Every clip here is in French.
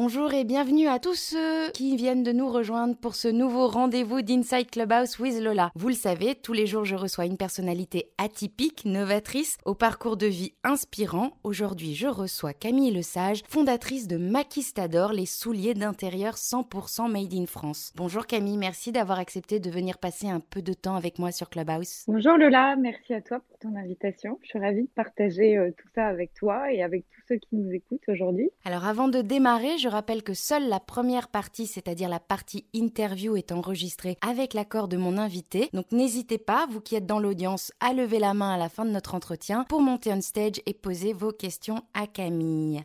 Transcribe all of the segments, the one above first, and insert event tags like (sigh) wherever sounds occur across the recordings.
Bonjour et bienvenue à tous ceux qui viennent de nous rejoindre pour ce nouveau rendez-vous d'Inside Clubhouse with Lola. Vous le savez, tous les jours je reçois une personnalité atypique, novatrice, au parcours de vie inspirant. Aujourd'hui je reçois Camille Lesage, fondatrice de Maquistador, les souliers d'intérieur 100% made in France. Bonjour Camille, merci d'avoir accepté de venir passer un peu de temps avec moi sur Clubhouse. Bonjour Lola, merci à toi ton invitation. Je suis ravie de partager euh, tout ça avec toi et avec tous ceux qui nous écoutent aujourd'hui. Alors avant de démarrer, je rappelle que seule la première partie, c'est-à-dire la partie interview, est enregistrée avec l'accord de mon invité. Donc n'hésitez pas, vous qui êtes dans l'audience, à lever la main à la fin de notre entretien pour monter on stage et poser vos questions à Camille.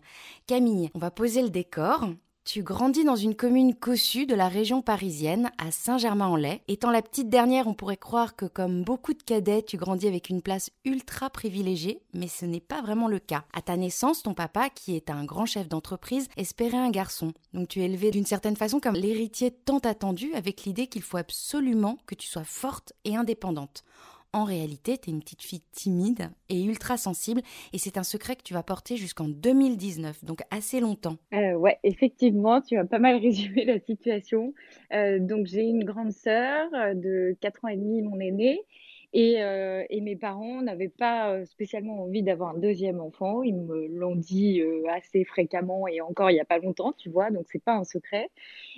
Camille, on va poser le décor. Tu grandis dans une commune cossue de la région parisienne, à Saint-Germain-en-Laye. Étant la petite dernière, on pourrait croire que comme beaucoup de cadets, tu grandis avec une place ultra privilégiée, mais ce n'est pas vraiment le cas. À ta naissance, ton papa, qui est un grand chef d'entreprise, espérait un garçon. Donc tu es élevée d'une certaine façon comme l'héritier tant attendu, avec l'idée qu'il faut absolument que tu sois forte et indépendante en réalité, tu es une petite fille timide et ultra sensible et c'est un secret que tu vas porter jusqu'en 2019, donc assez longtemps. Euh, ouais, effectivement, tu as pas mal (laughs) résumé la situation. Euh, donc j'ai une grande sœur euh, de 4 ans et demi, mon aînée, et, euh, et, mes parents n'avaient pas euh, spécialement envie d'avoir un deuxième enfant. Ils me l'ont dit euh, assez fréquemment et encore il n'y a pas longtemps, tu vois, donc c'est pas un secret.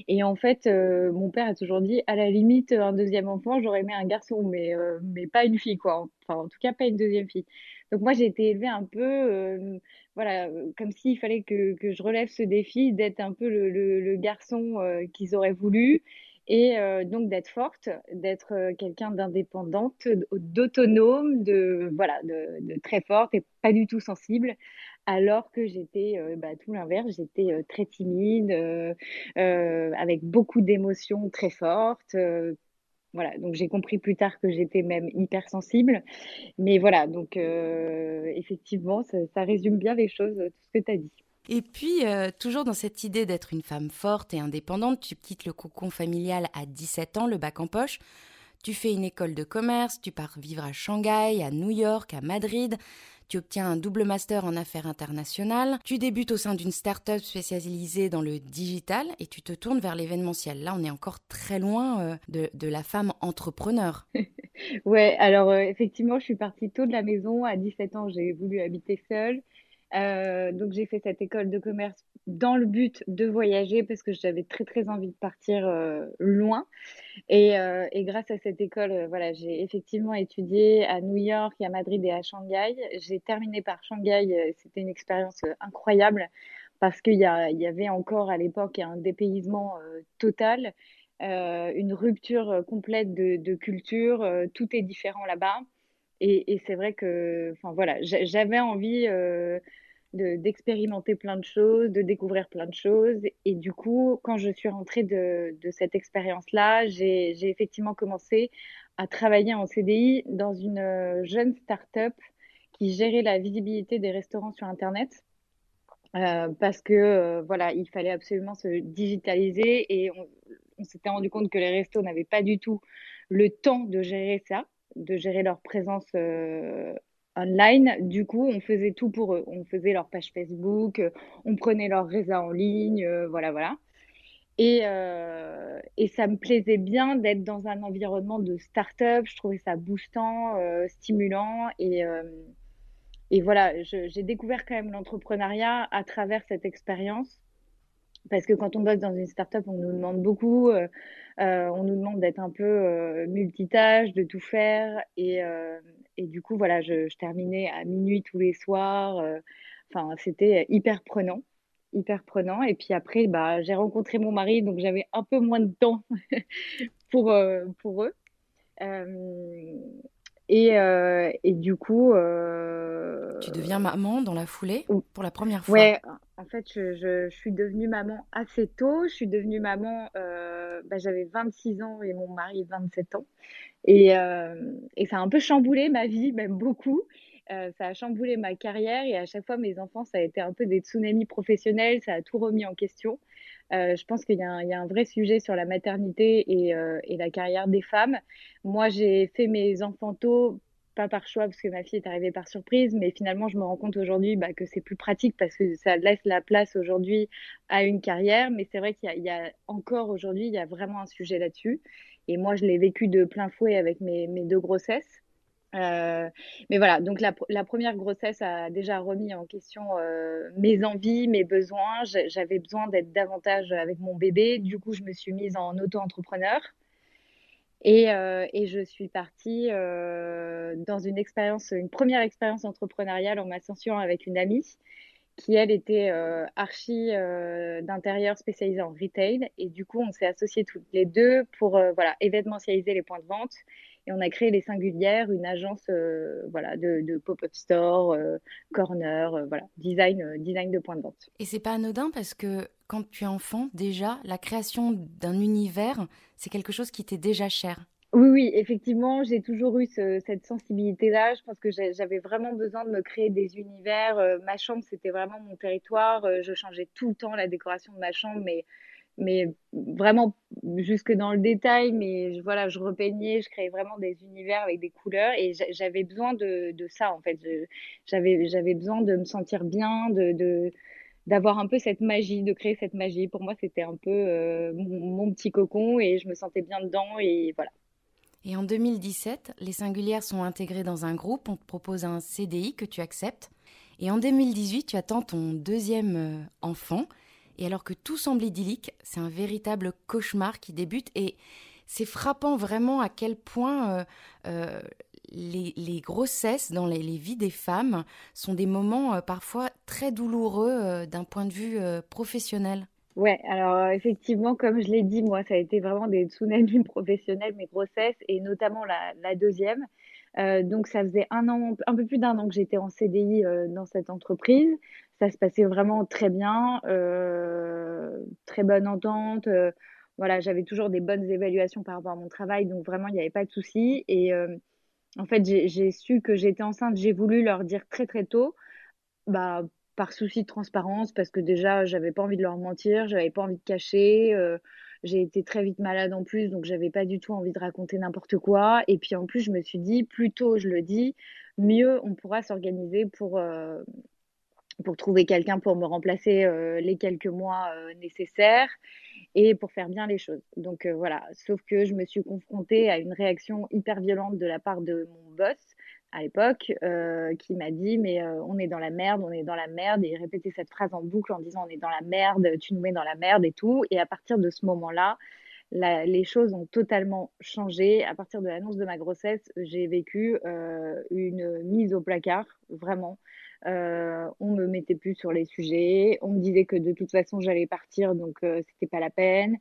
Et en fait, euh, mon père a toujours dit, à la limite, un deuxième enfant, j'aurais aimé un garçon, mais, mais pas une fille, quoi. Enfin, en tout cas, pas une deuxième fille. Donc moi, j'ai été élevée un peu, voilà, comme s'il fallait que, que je relève ce défi d'être un peu le, le, le garçon qu'ils auraient voulu et euh, donc d'être forte, d'être euh, quelqu'un d'indépendante, d'autonome, de voilà, de, de, très forte et pas du tout sensible. Alors que j'étais euh, bah, tout l'inverse, j'étais euh, très timide, avec beaucoup d'émotions très fortes. voilà, donc j'ai compris plus tard que j'étais même hypersensible. Mais voilà, donc effectivement, ça, ça résume bien les choses, tout ce que tu as dit. Et puis, euh, toujours dans cette idée d'être une femme forte et indépendante, tu quittes le cocon familial à 17 ans, le bac en poche. Tu fais une école de commerce, tu pars vivre à Shanghai, à New York, à Madrid. Tu obtiens un double master en affaires internationales. Tu débutes au sein d'une start-up spécialisée dans le digital et tu te tournes vers l'événementiel. Là, on est encore très loin euh, de, la femme entrepreneur. (laughs) ouais, alors euh, effectivement, je suis partie tôt de la maison. À 17 ans, j'ai voulu habiter seule. Euh, donc j'ai fait cette école de commerce dans le but de voyager parce que j'avais très très envie de partir euh, loin. Et, euh, et, grâce à cette école, voilà, j'ai effectivement étudié à New York, à Madrid et à Shanghai. J'ai terminé par Shanghai. C'était une expérience incroyable parce qu'il y, y, avait encore à l'époque un dépaysement total. une rupture complète de, culture, tout est différent là-bas. Et, c'est vrai que, enfin voilà, j'avais envie d'expérimenter plein de choses, de découvrir plein de choses. Et du coup, quand je suis rentrée de, cette expérience-là, j'ai effectivement commencé à travailler en CDI dans une euh, jeune start-up qui gérait la visibilité des restaurants sur Internet. Euh, parce que euh, voilà, il fallait absolument se digitaliser et on, s'était rendu compte que les restos n'avaient pas du tout le temps de gérer ça de gérer leur présence online. Du coup, on faisait tout pour eux. On faisait leur page Facebook, euh, on prenait leur réseau en ligne, euh, voilà, voilà. Et, euh, et ça me plaisait bien d'être dans un environnement de start-up. Je trouvais ça boostant, euh, stimulant. Et, euh, et voilà, j'ai découvert quand même l'entrepreneuriat à travers cette expérience. Parce que quand on bosse dans une start-up, on nous demande beaucoup. Euh, on nous demande d'être un peu multitâche, de tout faire. Et, et du coup, voilà, je, je, terminais à minuit tous les soirs. Euh, enfin, c'était hyper prenant. Hyper prenant. Et puis après, bah, j'ai rencontré mon mari, donc j'avais un peu moins de temps (laughs) pour, euh, pour eux. Et, euh, et, du coup. Euh... Tu deviens maman dans la foulée pour la première fois Ouais, fait, je, suis devenue maman assez tôt. Je suis devenue maman, euh, bah, j'avais 26 ans et mon mari 27 ans. Et, euh, et ça a un peu chamboulé ma vie, même beaucoup. Euh, ça a chamboulé ma carrière et à chaque fois, mes enfants, ça a été un peu des tsunamis professionnels. Ça a tout remis en question. Je pense qu'il y, a un vrai sujet sur la maternité et, et la carrière des femmes. Moi, j'ai fait mes enfants tôt pas par choix parce que ma fille est arrivée par surprise, mais finalement, je me rends compte aujourd'hui bah, que c'est plus pratique parce que ça laisse la place aujourd'hui à une carrière. Mais c'est vrai qu'il y, a encore aujourd'hui, il y a vraiment un sujet là-dessus. Et moi, je l'ai vécu de plein fouet avec mes, mes deux grossesses. Euh, mais voilà, donc la, première grossesse a déjà remis en question euh, mes envies, mes besoins. J'avais besoin d'être davantage avec mon bébé. Du coup, je me suis mise en auto-entrepreneur. Et, euh, et, je suis partie euh, dans une expérience, une première expérience entrepreneuriale en m'associant avec une amie qui, elle, était euh, archi d'intérieur spécialisée en retail. Et du coup, on s'est associés toutes les deux pour voilà, événementialiser les points de vente et on a créé les Singulières, une agence euh, voilà, de, pop-up store, euh, corner, euh, voilà, design, design de points de vente. Et c'est pas anodin parce que quand tu es enfant, déjà, la création d'un univers, c'est quelque chose qui t'est déjà cher. Oui, oui, effectivement, j'ai toujours eu cette sensibilité-là. Je pense que j'avais vraiment besoin de me créer des univers. ma chambre, c'était vraiment mon territoire. je changeais tout le temps la décoration de ma chambre, mais mais vraiment jusque dans le détail. Mais je, voilà, je repeignais, je créais vraiment des univers avec des couleurs et j'avais besoin de, ça en fait. J'avais besoin de me sentir bien, de, d'avoir un peu cette magie, de créer cette magie. Pour moi, c'était un peu euh, mon, petit cocon et je me sentais bien dedans et voilà. Et en 2017, les singulières sont intégrées dans un groupe, on te propose un CDI que tu acceptes. Et en 2018, tu attends ton deuxième euh, enfant. Et alors que tout semble idyllique, c'est un véritable cauchemar qui débute et c'est frappant vraiment à quel point euh, euh, les, grossesses dans les, vies des femmes sont des moments euh, parfois très douloureux d'un point de vue professionnel. Ouais, alors effectivement, comme je l'ai dit, moi, ça a été vraiment des tsunamis (laughs) professionnels, mes grossesses, et notamment la, deuxième. donc ça faisait un an, un peu plus d'un an que j'étais en CDI dans cette entreprise ça se passait vraiment très bien, euh, très bonne entente. Euh, voilà, j'avais toujours des bonnes évaluations par rapport à mon travail, donc vraiment, il n'y avait pas de souci. Et euh, en fait, j'ai su que j'étais enceinte, j'ai voulu leur dire très très tôt, bah, par souci de transparence, parce que déjà, j'avais pas envie de leur mentir, j'avais pas envie de cacher. j'ai été très vite malade en plus, donc j'avais pas du tout envie de raconter n'importe quoi. Et puis en plus, je me suis dit, plus tôt je le dis, mieux on pourra s'organiser pour, pour trouver quelqu'un pour me remplacer euh, les quelques mois euh, nécessaires et pour faire bien les choses. Donc euh, voilà, sauf que je me suis confrontée à une réaction hyper violente de la part de mon boss à l'époque qui m'a dit mais on est dans la merde, on est dans la merde et il répétait cette phrase en boucle en disant on est dans la merde, tu nous mets dans la merde et tout et à partir de ce moment-là, les choses ont totalement changé. À partir de l'annonce de ma grossesse, j'ai vécu une mise au placard, vraiment. Euh, on me mettait plus sur les sujets. On me disait que de toute façon j'allais partir, donc euh, c'était pas la peine.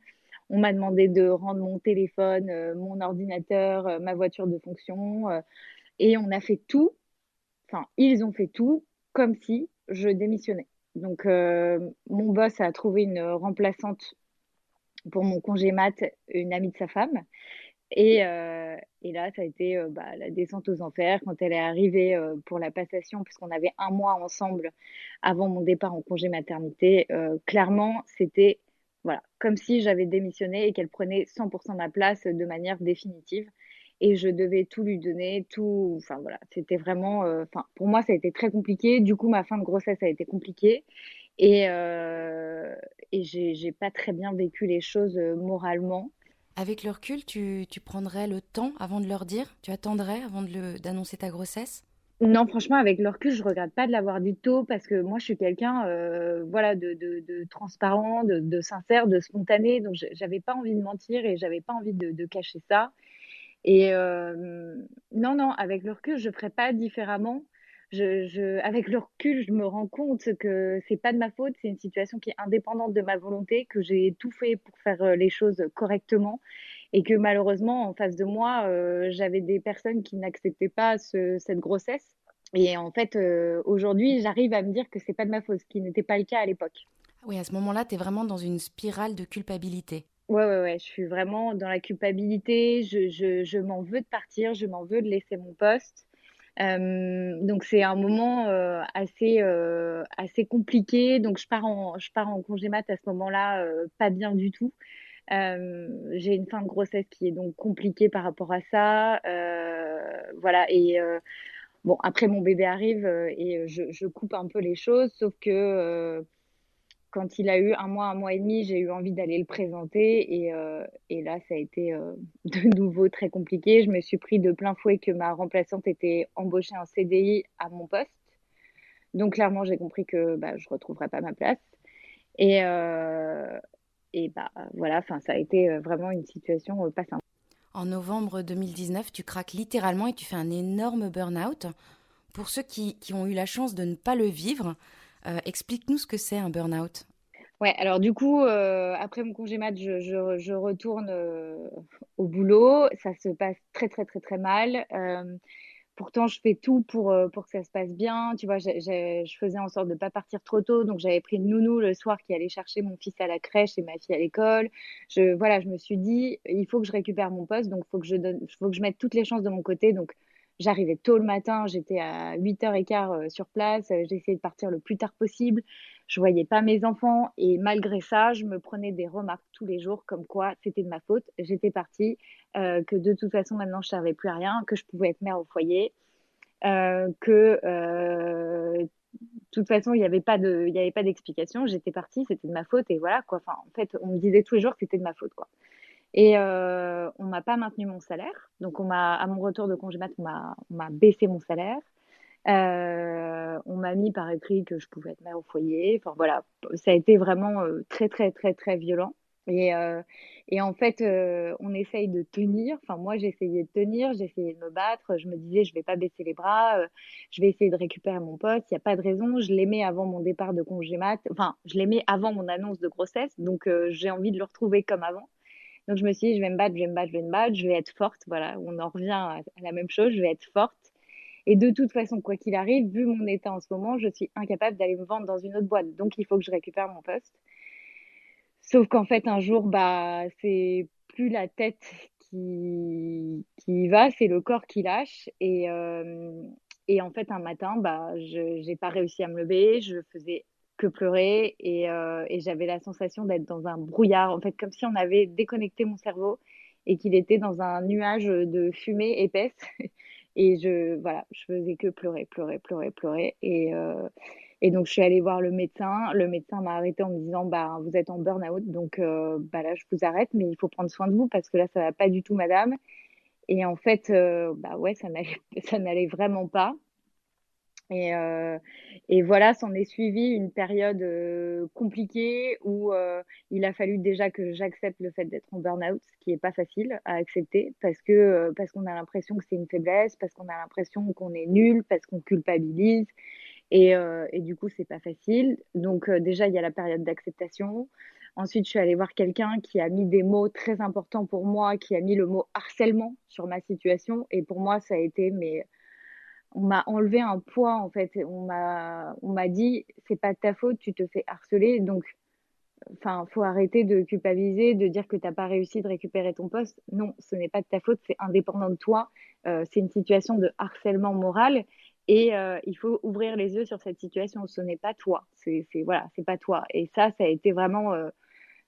On m'a demandé de rendre mon téléphone, euh, mon ordinateur, euh, ma voiture de fonction, et on a fait tout. Enfin, ils ont fait tout comme si je démissionnais. Donc, mon boss a trouvé une remplaçante pour mon congé mat, une amie de sa femme. Et, euh, et, là, ça a été euh, bah, la descente aux enfers quand elle est arrivée euh, pour la passation, puisqu'on avait un mois ensemble avant mon départ en congé maternité. clairement, c'était voilà, comme si j'avais démissionné et qu'elle prenait 100% de ma place de manière définitive. Et je devais tout lui donner, tout. Enfin voilà, c'était vraiment. Enfin, pour moi, ça a été très compliqué. Du coup, ma fin de grossesse a été compliquée. Et, et j'ai pas très bien vécu les choses moralement. Avec le recul, tu, tu, prendrais le temps avant de leur dire? Tu attendrais avant d'annoncer ta grossesse? Non, franchement, avec le recul, je regrette pas de l'avoir dit tôt parce que moi, je suis quelqu'un, euh, voilà, de, de, transparent, de, sincère, de spontané. Donc, j'avais pas envie de mentir et j'avais pas envie de, cacher ça. Et euh, non, non, avec le recul, je ferais pas différemment je, avec le recul, je me rends compte que c'est pas de ma faute, c'est une situation qui est indépendante de ma volonté, que j'ai tout fait pour faire euh, les choses correctement et que malheureusement, en face de moi, euh, j'avais des personnes qui n'acceptaient pas cette grossesse. Et en fait, euh, aujourd'hui, j'arrive à me dire que c'est pas de ma faute, ce qui n'était pas le cas à l'époque. Oui, à ce moment-là, tu es vraiment dans une spirale de culpabilité. Ouais, ouais, ouais, je suis vraiment dans la culpabilité. Je, je, je m'en veux de partir, je m'en veux de laisser mon poste. Euh, donc c'est un moment euh, assez euh, assez compliqué. Donc je pars en je pars en congé mat à ce moment-là, pas bien du tout. j'ai une fin de grossesse qui est donc compliquée par rapport à ça. voilà, et bon, après mon bébé arrive et je, je, coupe un peu les choses, sauf que quand il a eu un mois, un mois et demi, j'ai eu envie d'aller le présenter et, euh, là, ça a été euh, (laughs) de nouveau très compliqué. Je me suis pris de plein fouet que ma remplaçante était embauchée en CDI à mon poste. Donc clairement, j'ai compris que bah, je ne retrouverais pas ma place. Et, euh, et bah, voilà, ça a été vraiment une situation pas simple. En novembre 2019, tu craques littéralement et tu fais un énorme burn-out. Pour ceux qui, ont eu la chance de ne pas le vivre, euh, explique-nous ce que c'est un burn-out. Ouais, alors du coup, euh, après mon congé mat, je, retourne euh, au boulot. Ça se passe très, très, très, très mal. pourtant, je fais tout pour, pour que ça se passe bien. Tu vois, je faisais en sorte de ne pas partir trop tôt. Donc, j'avais pris une nounou le soir qui allait chercher mon fils à la crèche et ma fille à l'école. Je, voilà, je me suis dit, il faut que je récupère mon poste. Donc, il faut, que je faut que je mette toutes les chances de mon côté. Donc, J'arrivais tôt le matin, j'étais à 8h15 euh, sur place, euh, j'essayais de partir le plus tard possible. Je voyais pas mes enfants et malgré ça, je me prenais des remarques tous les jours comme quoi c'était de ma faute, j'étais partie, euh, que de toute façon maintenant je servais plus à rien, que je pouvais être mère au foyer, que de toute façon il n'y avait pas de, il y avait pas d'explication, j'étais partie, c'était de ma faute et voilà quoi. Enfin en fait on me disait tous les jours que c'était de ma faute quoi. Et euh, on m'a pas maintenu mon salaire. Donc, on m'a, à mon retour de congé mat, on m'a, on m'a baissé mon salaire. Euh, on m'a mis par écrit que je pouvais être mère au foyer. Enfin, voilà, ça a été vraiment euh, très, très, très, très violent. Et, euh, et en fait, euh, on essaye de tenir. Enfin, moi, j'essayais de tenir, j'essayais de me battre. Je me disais, je vais pas baisser les bras, euh, je vais essayer de récupérer mon poste. Il n'y a pas de raison. Je l'aimais avant mon départ de congé mat. Enfin, je l'aimais avant mon annonce de grossesse. Donc, j'ai envie de le retrouver comme avant. Donc je me suis dit, je vais me battre, je vais me battre, je vais me battre, je vais être forte. Voilà, on en revient à la même chose, je vais être forte. Et de toute façon, quoi qu'il arrive, vu mon état en ce moment, je suis incapable d'aller me vendre dans une autre boîte. Donc il faut que je récupère mon poste. Sauf qu'en fait, un jour, bah, c'est plus la tête qui, qui va, c'est le corps qui lâche. Et, euh, et en fait, un matin, bah, je n'ai pas réussi à me lever. Je faisais que pleurer et, euh, et j'avais la sensation d'être dans un brouillard, en fait, comme si on avait déconnecté mon cerveau et qu'il était dans un nuage de fumée épaisse. (laughs) Et je, voilà, je faisais que pleurer, pleurer, pleurer, pleurer. Et, euh, et donc, je suis allée voir le médecin. Le médecin m'a arrêté en me disant, bah, vous êtes en burn-out, donc euh, bah, là, je vous arrête, mais il faut prendre soin de vous parce que là, ça va pas du tout, madame. Et en fait, euh, bah ouais, ça n'allait, (laughs) ça n'allait vraiment pas. Et, euh, et voilà, s'en est suivi une période euh, compliquée où euh, il a fallu déjà que j'accepte le fait d'être en burn-out, ce qui est pas facile à accepter parce que euh, parce qu'on a l'impression que c'est une faiblesse, parce qu'on a l'impression qu'on est nul, parce qu'on culpabilise. Et, et du coup, c'est pas facile. Donc déjà, il y a la période d'acceptation. Ensuite, je suis allée voir quelqu'un qui a mis des mots très importants pour moi, qui a mis le mot harcèlement sur ma situation. Et pour moi, ça a été mais on m'a enlevé un poids en fait. On m'a, on m'a dit c'est pas de ta faute, tu te fais harceler. Donc, enfin, faut arrêter de culpabiliser, de dire que t'as pas réussi de récupérer ton poste. Non, ce n'est pas de ta faute, c'est indépendant de toi. Euh, c'est une situation de harcèlement moral et euh, il faut ouvrir les yeux sur cette situation. Ce n'est pas toi. C'est, voilà, c'est pas toi. Et ça, ça a été vraiment euh,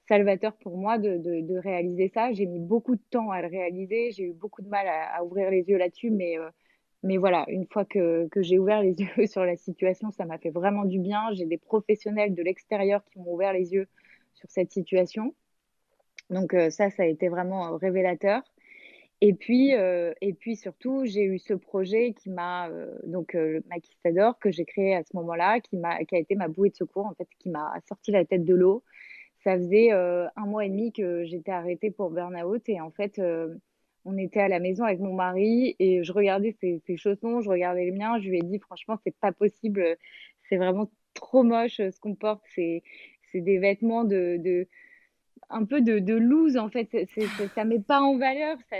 salvateur pour moi de, de, réaliser ça. J'ai mis beaucoup de temps à le réaliser. J'ai eu beaucoup de mal à, à ouvrir les yeux là-dessus, mais mais voilà, une fois que, que j'ai ouvert les (laughs) yeux sur la situation, ça m'a fait vraiment du bien. J'ai des professionnels de l'extérieur qui m'ont ouvert les yeux sur cette situation. Donc euh, ça, ça a été vraiment euh, révélateur. Et puis, euh, et puis surtout, j'ai eu ce projet qui m'a euh, donc euh, le Maquistador que j'ai créé à ce moment-là, qui m'a, qui a été ma bouée de secours en fait, qui m'a sorti la tête de l'eau. Ça faisait un mois et demi que j'étais arrêtée pour burn-out et en fait, on était à la maison avec mon mari et je regardais ses, chaussons, je regardais les miens, je lui ai dit franchement c'est pas possible, c'est vraiment trop moche ce qu'on porte, c'est des vêtements de, de un peu de, de loose en fait, c'est, c'est, ça met pas en valeur, ça,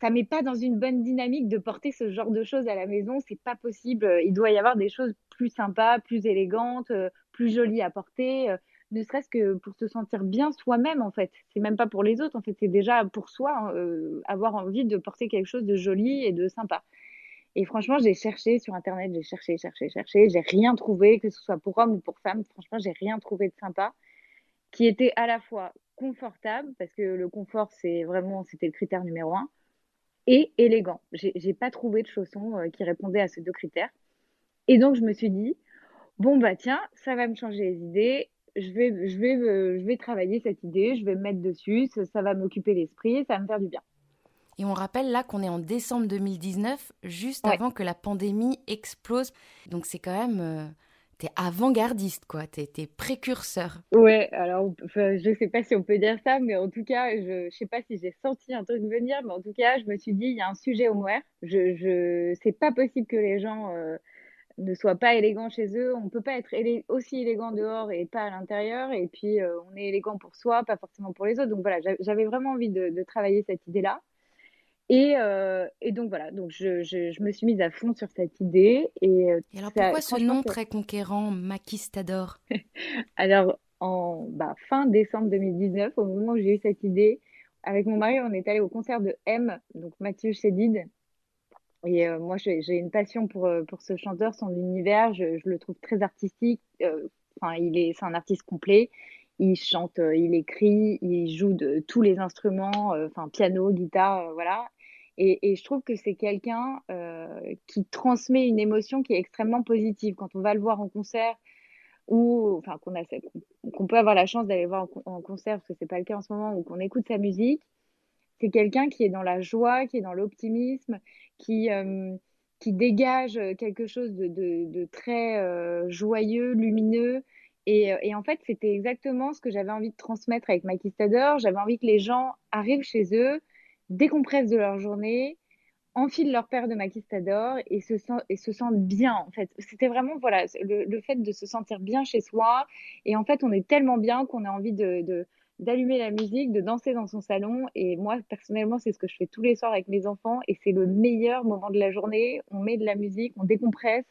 ça met pas dans une bonne dynamique de porter ce genre de choses à la maison, c'est pas possible, il doit y avoir des choses plus sympas, plus élégantes, plus jolies à porter ne serait-ce que pour se sentir bien soi-même en fait. C'est même pas pour les autres en fait, c'est déjà pour soi hein, euh, avoir envie de porter quelque chose de joli et de sympa. Et franchement, j'ai cherché sur internet, j'ai cherché, cherché, cherché, j'ai rien trouvé, que ce soit pour homme ou pour femme. Franchement, j'ai rien trouvé de sympa qui était à la fois confortable, parce que le confort, c'est vraiment, c'était le critère numéro un, et élégant. J'ai pas trouvé de chaussons euh, qui répondaient à ces deux critères. Et donc, je me suis dit, bon, bah tiens, ça va me changer les idées. Je vais, je vais, euh, je vais travailler cette idée, je vais me mettre dessus, ça, va m'occuper l'esprit, ça va me faire du bien. Et on rappelle là qu'on est en décembre 2019, juste avant que la pandémie explose. Donc c'est quand même euh, t'es avant-gardiste, quoi. T'es es précurseur. Ouais, alors je sais pas si on peut dire ça, mais en tout cas, je, je sais pas si j'ai senti un truc venir, mais en tout cas, je me suis dit, il y a un sujet au noir. Je, je, c'est pas possible que les gens euh, ne soient pas élégants chez eux. On peut pas être aussi élégant dehors et pas à l'intérieur. Et puis, euh, on est élégant pour soi, pas forcément pour les autres. Donc voilà, j'avais vraiment envie de, de travailler cette idée-là. Et, euh, et, donc voilà, donc je, je, je, me suis mise à fond sur cette idée. Et, euh, et alors pourquoi ce nom très conquérant, Maquistador (laughs) Alors en bah, fin décembre 2019, au moment où j'ai eu cette idée, avec mon mari, on est allé au concert de M, donc Mathieu Chédid. Et euh, moi, j'ai une passion pour, pour ce chanteur, son univers. Je, le trouve très artistique. Enfin, il est, c'est un artiste complet. Il chante, il écrit, il joue de tous les instruments, enfin piano, guitare, voilà. Et, je trouve que c'est quelqu'un euh, qui transmet une émotion qui est extrêmement positive. Quand on va le voir en concert, ou enfin qu'on qu'on peut avoir la chance d'aller voir en, concert parce que c'est pas le cas en ce moment ou qu'on écoute sa musique c'est quelqu'un qui est dans la joie qui est dans l'optimisme qui euh, qui dégage quelque chose de, très euh, joyeux lumineux. Et, en fait c'était exactement ce que j'avais envie de transmettre avec Maquistador j'avais envie que les gens arrivent chez eux décompressent de leur journée, enfilent leur paire de maquistador et se, et se sentent bien en fait. C'était vraiment voilà le, fait de se sentir bien chez soi. Et en fait on est tellement bien qu'on a envie de, d'allumer la musique, de danser dans son salon et moi personnellement c'est ce que je fais tous les soirs avec mes enfants et c'est le meilleur moment de la journée. On met de la musique, on décompresse,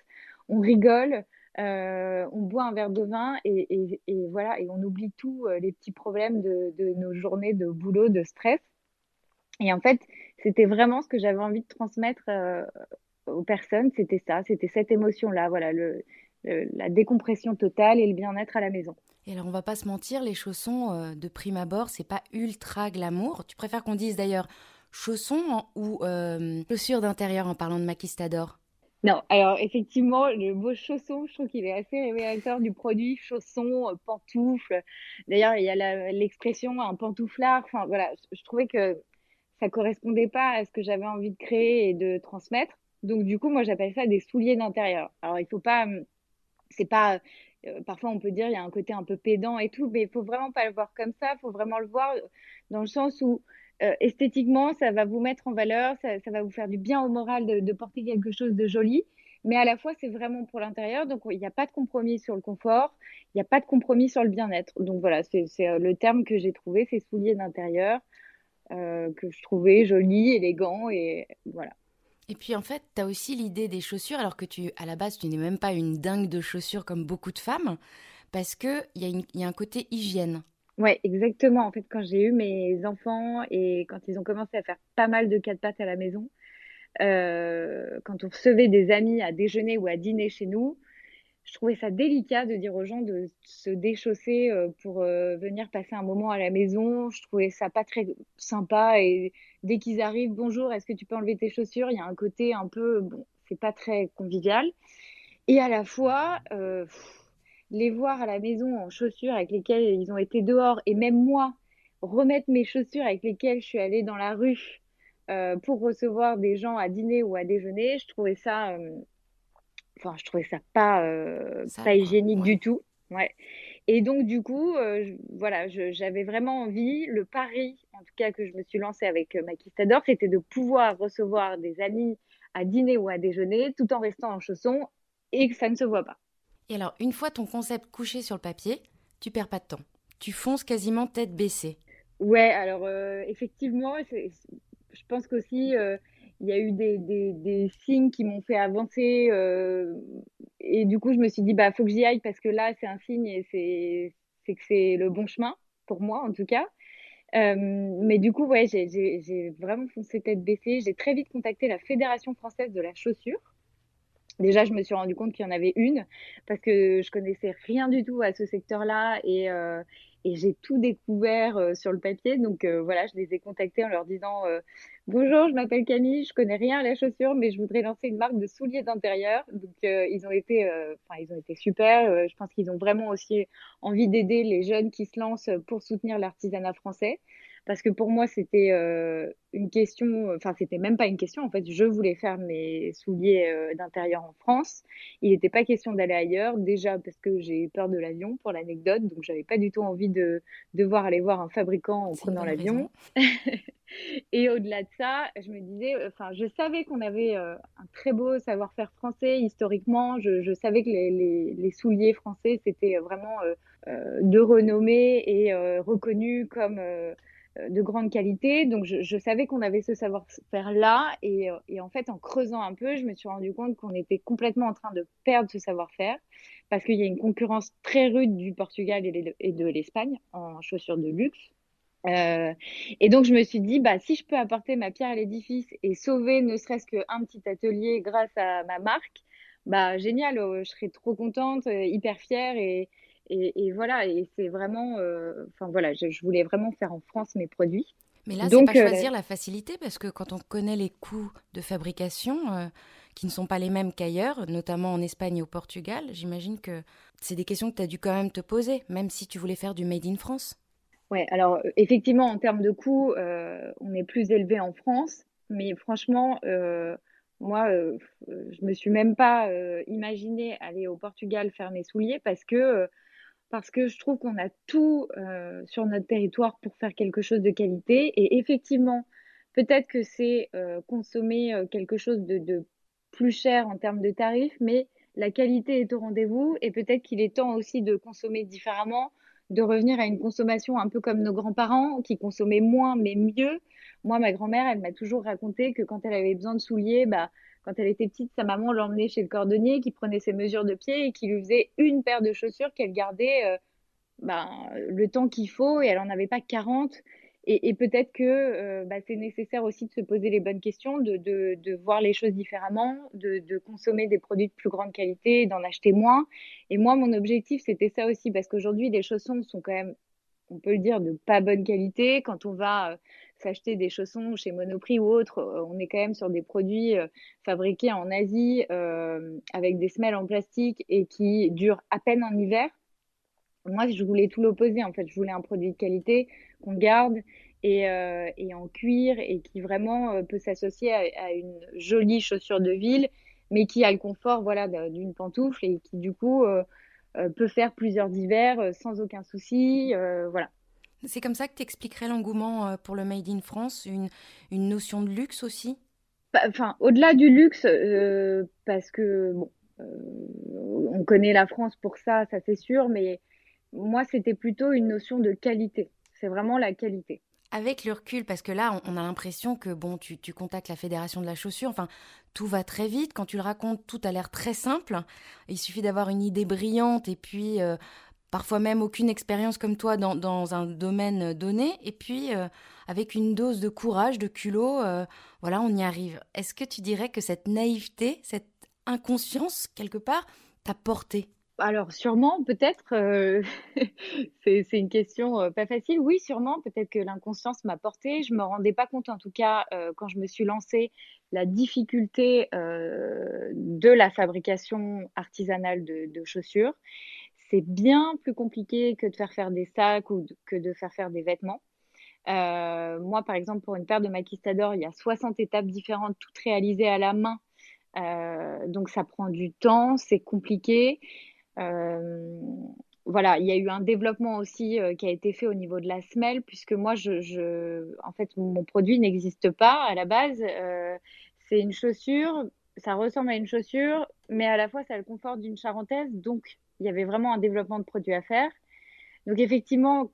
on rigole. Euh, on boit un verre de vin et, voilà et on oublie tous euh, les petits problèmes de, de nos journées de boulot, de stress. Et en fait, c'était vraiment ce que j'avais envie de transmettre euh, aux personnes. C'était ça, c'était cette émotion-là, voilà, le, la décompression totale et le bien-être à la maison. Et alors, on va pas se mentir, les chaussons euh, de prime abord, c'est pas ultra glamour. Tu préfères qu'on dise d'ailleurs chaussons ou euh, chaussures d'intérieur en parlant de maquistador non, alors effectivement, le mot chausson, je trouve qu'il est assez révélateur du produit chausson, pantoufle. D'ailleurs, il y a l'expression un pantouflard. Enfin, voilà, je trouvais que ça correspondait pas à ce que j'avais envie de créer et de transmettre. Donc du coup, moi j'appelle ça des souliers d'intérieur. Alors il faut pas, hum, c'est pas, euh, parfois on peut dire il y a un côté un peu pédant et tout, mais il faut vraiment pas le voir comme ça. Il faut vraiment le voir dans le sens où euh, esthétiquement ça va vous mettre en valeur, ça, ça, va vous faire du bien au moral de, de porter quelque chose de joli. Mais à la fois, c'est vraiment pour l'intérieur. Donc, il n'y a pas de compromis sur le confort. Il n'y a pas de compromis sur le bien-être. Donc, voilà, c'est euh, le terme que j'ai trouvé, c'est souliers d'intérieur. Euh, que je trouvais joli, élégant et voilà. Et puis en fait, tu as aussi l'idée des chaussures, alors que tu, à la base, tu n'es même pas une dingue de chaussures comme beaucoup de femmes, parce qu'il y, a y a un côté hygiène. Ouais, exactement. En fait, quand j'ai eu mes enfants et quand ils ont commencé à faire pas mal de quatre pattes à la maison, euh, quand on recevait des amis à déjeuner ou à dîner chez nous, je trouvais ça délicat de dire aux gens de se déchausser euh, pour euh, venir passer un moment à la maison. Je trouvais ça pas très sympa et dès qu'ils arrivent, bonjour, est-ce que tu peux enlever tes chaussures? Il y a un côté un peu, bon, c'est pas très convivial. Et à la fois, euh, les voir à la maison en chaussures avec lesquelles ils ont été dehors et même moi, remettre mes chaussures avec lesquelles je suis allée dans la rue pour recevoir des gens à dîner ou à déjeuner, je trouvais ça enfin, je trouvais ça pas, euh, pas hygiénique du tout. Ouais. Et donc, du coup, euh, voilà, j'avais vraiment envie, le pari, en tout cas, que je me suis lancée avec euh, Maquistador, c'était de pouvoir recevoir des amis à dîner ou à déjeuner tout en restant en chaussons et que ça ne se voit pas. Et alors, une fois ton concept couché sur le papier, tu perds pas de temps. Tu fonces quasiment tête baissée. Ouais, alors effectivement, je pense qu'aussi il y a eu des, des, signes qui m'ont fait avancer. Euh, et du coup, je me suis dit, bah, faut que j'y aille parce que là, c'est un signe et c'est, c'est que c'est le bon chemin, pour moi en tout cas. Euh, mais du coup, ouais, j'ai, j'ai, j'ai vraiment foncé tête baissée. J'ai très vite contacté la Fédération française de la chaussure Déjà, je me suis rendu compte qu'il y en avait une parce que je connaissais rien du tout à ce secteur-là et, euh, et j'ai tout découvert euh, sur le papier. Donc euh, voilà, je les ai contactés en leur disant Bonjour, je m'appelle Camille, je connais rien à la chaussure, mais je voudrais lancer une marque de souliers d'intérieur. Donc ils ont été, enfin ils ont été super. je pense qu'ils ont vraiment aussi envie d'aider les jeunes qui se lancent pour soutenir l'artisanat français parce que pour moi c'était euh, une question, enfin c'était même pas une question en fait, je voulais faire mes souliers euh, d'intérieur en France. Il n'était pas question d'aller ailleurs, déjà parce que j'ai peur de l'avion pour l'anecdote, donc j'avais pas du tout envie de devoir aller voir un fabricant en prenant l'avion. (laughs) Et au-delà de ça, je me disais, enfin je savais qu'on avait euh, un très beau savoir-faire français historiquement, je, je savais que les, les, les souliers français c'était vraiment de renommée et reconnus comme de grande qualité. Donc, je, savais qu'on avait ce savoir-faire là. Et, euh, et, en fait, en creusant un peu, je me suis rendu compte qu'on était complètement en train de perdre ce savoir-faire parce qu'il y a une concurrence très rude du Portugal et de l'Espagne en chaussures de luxe. Euh, et donc, je me suis dit, bah, si je peux apporter ma pierre à l'édifice et sauver ne serait-ce qu'un petit atelier grâce à ma marque, bah, génial, je serais trop contente, hyper fière et, et, voilà, et c'est vraiment, euh, enfin voilà, je, voulais vraiment faire en France mes produits. Mais là, c'est pas euh, choisir la facilité parce que quand on connaît les coûts de fabrication euh, qui ne sont pas les mêmes qu'ailleurs, notamment en Espagne et au Portugal, j'imagine que c'est des questions que tu as dû quand même te poser, même si tu voulais faire du Made in France. Ouais, alors effectivement, en termes de coûts, on est plus élevé en France, mais franchement, moi, je me suis même pas imaginé aller au Portugal faire mes souliers parce que parce que je trouve qu'on a tout euh, sur notre territoire pour faire quelque chose de qualité. Et effectivement, peut-être que c'est euh, consommer euh, quelque chose de, plus cher en termes de tarifs, mais la qualité est au rendez-vous et peut-être qu'il est temps aussi de consommer différemment, de revenir à une consommation un peu comme nos grands-parents qui consommaient moins mais mieux. Moi, ma grand-mère, elle m'a toujours raconté que quand elle avait besoin de souliers, bah, quand elle était petite, sa maman l'emmenait chez le cordonnier qui prenait ses mesures de pied et qui lui faisait une paire de chaussures qu'elle gardait euh, ben, le temps qu'il faut et elle n'en avait pas 40. Et, peut-être que euh, bah, c'est nécessaire aussi de se poser les bonnes questions, de, voir les choses différemment, de, de, consommer des produits de plus grande qualité, d'en acheter moins. Et moi, mon objectif, c'était ça aussi, parce qu'aujourd'hui, les chaussons sont quand même, on peut le dire, de pas bonne qualité. Quand on va euh, s'acheter des chaussons chez Monoprix ou autre, euh, on est quand même sur des produits euh, fabriqués en Asie euh, avec des semelles en plastique et qui durent à peine en hiver. Moi, je voulais tout l'opposé. En fait, je voulais un produit de qualité qu'on garde et, en cuir et qui vraiment peut s'associer à, une jolie chaussure de ville, mais qui a le confort voilà d'une pantoufle et qui du coup peut faire plusieurs hivers sans aucun souci. voilà. C'est comme ça que tu expliquerais l'engouement euh, pour le Made in France, une, une notion de luxe aussi? Bah, Enfin, au-delà du luxe, euh, parce que, bon, euh, on connaît la France pour ça, ça c'est sûr, mais moi, c'était plutôt une notion de qualité. C'est vraiment la qualité. Avec le recul, parce que là, on a l'impression que bon, tu, tu, contactes la fédération de la chaussure, enfin, tout va très vite. Quand tu le racontes, tout a l'air très simple. Il suffit d'avoir une idée brillante et puis parfois même aucune expérience comme toi dans, un domaine donné, et puis euh, avec une dose de courage, de culot, euh, voilà, on y arrive. Est-ce que tu dirais que cette naïveté, cette inconscience, quelque part, t'a porté? Alors sûrement, peut-être, euh, (laughs) c'est une question pas facile. Oui, sûrement, peut-être que l'inconscience m'a porté. Je me rendais pas compte, en tout cas, quand je me suis lancée, la difficulté de la fabrication artisanale de chaussures c'est bien plus compliqué que de faire faire des sacs ou que de faire faire des vêtements. Euh, moi, par exemple, pour une paire de maquistadors, il y a 60 étapes différentes, toutes réalisées à la main. Euh, donc, ça prend du temps, c'est compliqué. Euh, voilà, il y a eu un développement aussi qui a été fait au niveau de la semelle, puisque moi, en fait, mon produit n'existe pas à la base. c'est une chaussure, ça ressemble à une chaussure, mais à la fois, ça a le confort d'une charentaise. Donc, il y avait vraiment un développement de produits à faire. Donc effectivement,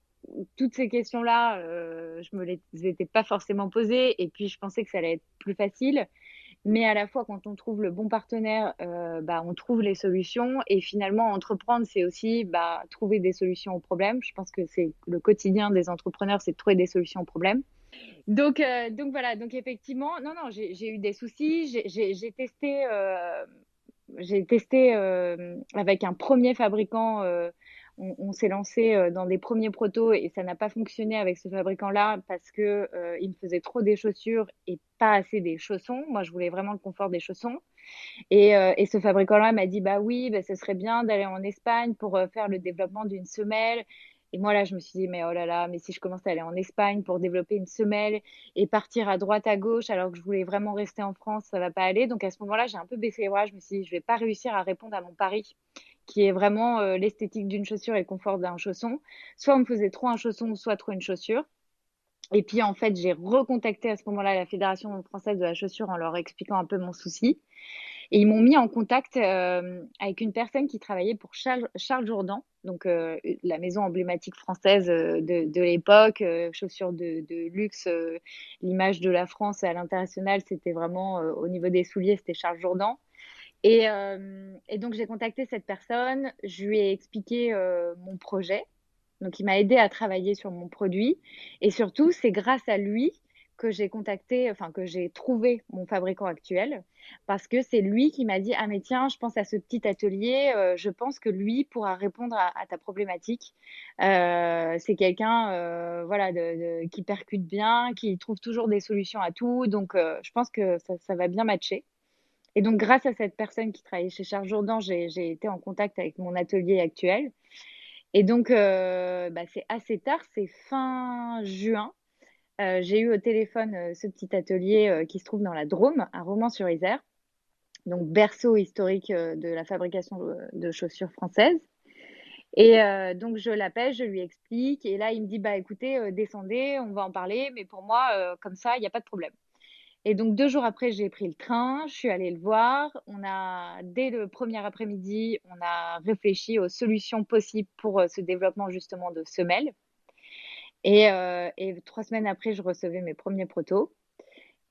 toutes ces questions-là, euh, je me les étais pas forcément posées et puis je pensais que ça allait être plus facile. Mais à la fois, quand on trouve le bon partenaire, euh, bah, on trouve les solutions. Et finalement, entreprendre, c'est aussi bah, trouver des solutions aux problèmes. Je pense que c'est le quotidien des entrepreneurs, c'est de trouver des solutions aux problèmes. Donc, euh, donc voilà, donc effectivement, non, non, j'ai eu des soucis. J'ai testé j'ai testé avec un premier fabricant on, s'est lancé euh, dans des premiers protos et ça n'a pas fonctionné avec ce fabricant-là parce que euh, il me faisait trop des chaussures et pas assez des chaussons. Moi, je voulais vraiment le confort des chaussons. Et, euh, ce fabricant-là m'a dit bah oui, bah, ce serait bien d'aller en Espagne pour faire le développement d'une semelle. Et moi là, je me suis dit mais oh là là, mais si je commence à aller en Espagne pour développer une semelle et partir à droite à gauche alors que je voulais vraiment rester en France, ça va pas aller. Donc à ce moment-là, j'ai un peu baissé les bras. Je me suis dit je vais pas réussir à répondre à mon pari qui est vraiment euh, l'esthétique d'une chaussure et le confort d'un chausson. Soit on me faisait trop un chausson, soit trop une chaussure. Et puis en fait, j'ai recontacté à ce moment-là la Fédération française de la chaussure en leur expliquant un peu mon souci. Et ils m'ont mis en contact euh, avec une personne qui travaillait pour Charles, Charles Jourdan, donc euh, la maison emblématique française de, de l'époque, chaussures de, de luxe. L'image de la France à l'international, c'était vraiment au niveau des souliers, c'était Charles Jourdan. Et, euh, et donc, j'ai contacté cette personne, je lui ai expliqué euh, mon projet. Donc, il m'a aidé à travailler sur mon produit. Et surtout, c'est grâce à lui que j'ai contacté, enfin, que j'ai trouvé mon fabricant actuel. Parce que c'est lui qui m'a dit Ah, mais tiens, je pense à ce petit atelier, euh, je pense que lui pourra répondre à, ta problématique. Euh, c'est quelqu'un euh, voilà, qui percute bien, qui trouve toujours des solutions à tout. Donc, je pense que ça, va bien matcher. Et donc, grâce à cette personne qui travaillait chez Charles Jourdan, j'ai été en contact avec mon atelier actuel. Et donc, bah, c'est assez tard, c'est fin juin. Euh, j'ai eu au téléphone euh, ce petit atelier qui se trouve dans la Drôme, un roman sur isère donc berceau historique de la fabrication de chaussures françaises. Et donc je l'appelle, je lui explique, et là il me dit bah écoutez, descendez, on va en parler, mais pour moi comme ça il n'y a pas de problème. Et donc deux jours après, j'ai pris le train, je suis allée le voir. On a, dès le premier après-midi, on a réfléchi aux solutions possibles pour euh, ce développement justement de semelles. Et, euh, et trois semaines après, je recevais mes premiers protos.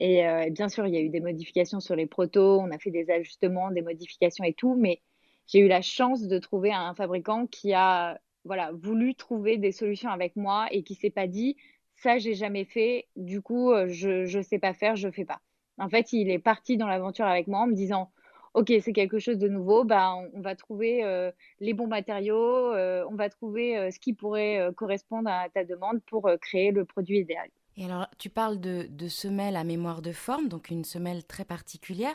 Et, euh, bien sûr, il y a eu des modifications sur les protos, on a fait des ajustements, des modifications et tout, mais j'ai eu la chance de trouver un fabricant qui a voilà, voulu trouver des solutions avec moi et qui s'est pas dit ça j'ai jamais fait, du coup euh, je je sais pas faire, je fais pas. En fait, il est parti dans l'aventure avec moi en me disant OK, c'est quelque chose de nouveau, bah on, va trouver euh, les bons matériaux, euh, on va trouver ce qui pourrait correspondre à ta demande pour créer le produit idéal. Et alors, tu parles de, semelles à mémoire de forme, donc une semelle très particulière.